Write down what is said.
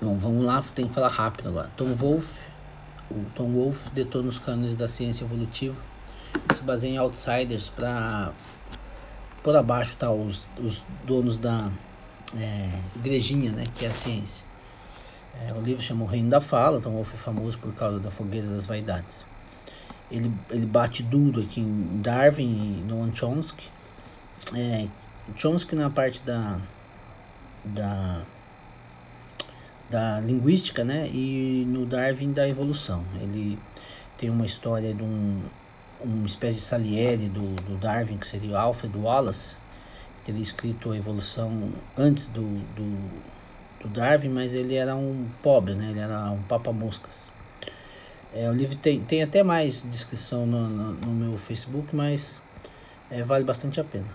Bom, vamos lá, tem que falar rápido agora. Tom Wolfe, o Tom Wolfe detona os cânones da ciência evolutiva, se baseia em outsiders para por abaixo tá os, os donos da é, igrejinha, né, que é a ciência. É, o livro chama O Reino da Fala, Tom Wolfe é famoso por causa da fogueira das vaidades. Ele, ele bate duro aqui em Darwin e Noam Chomsky. É, Chomsky na parte da, da da linguística, né? E no Darwin da evolução. Ele tem uma história de um uma espécie de Salieri do, do Darwin, que seria o Alfred Wallace, teria escrito a evolução antes do, do, do Darwin, mas ele era um pobre, né? Ele era um papa-moscas. É, o livro tem, tem até mais descrição no, no, no meu Facebook, mas é, vale bastante a pena.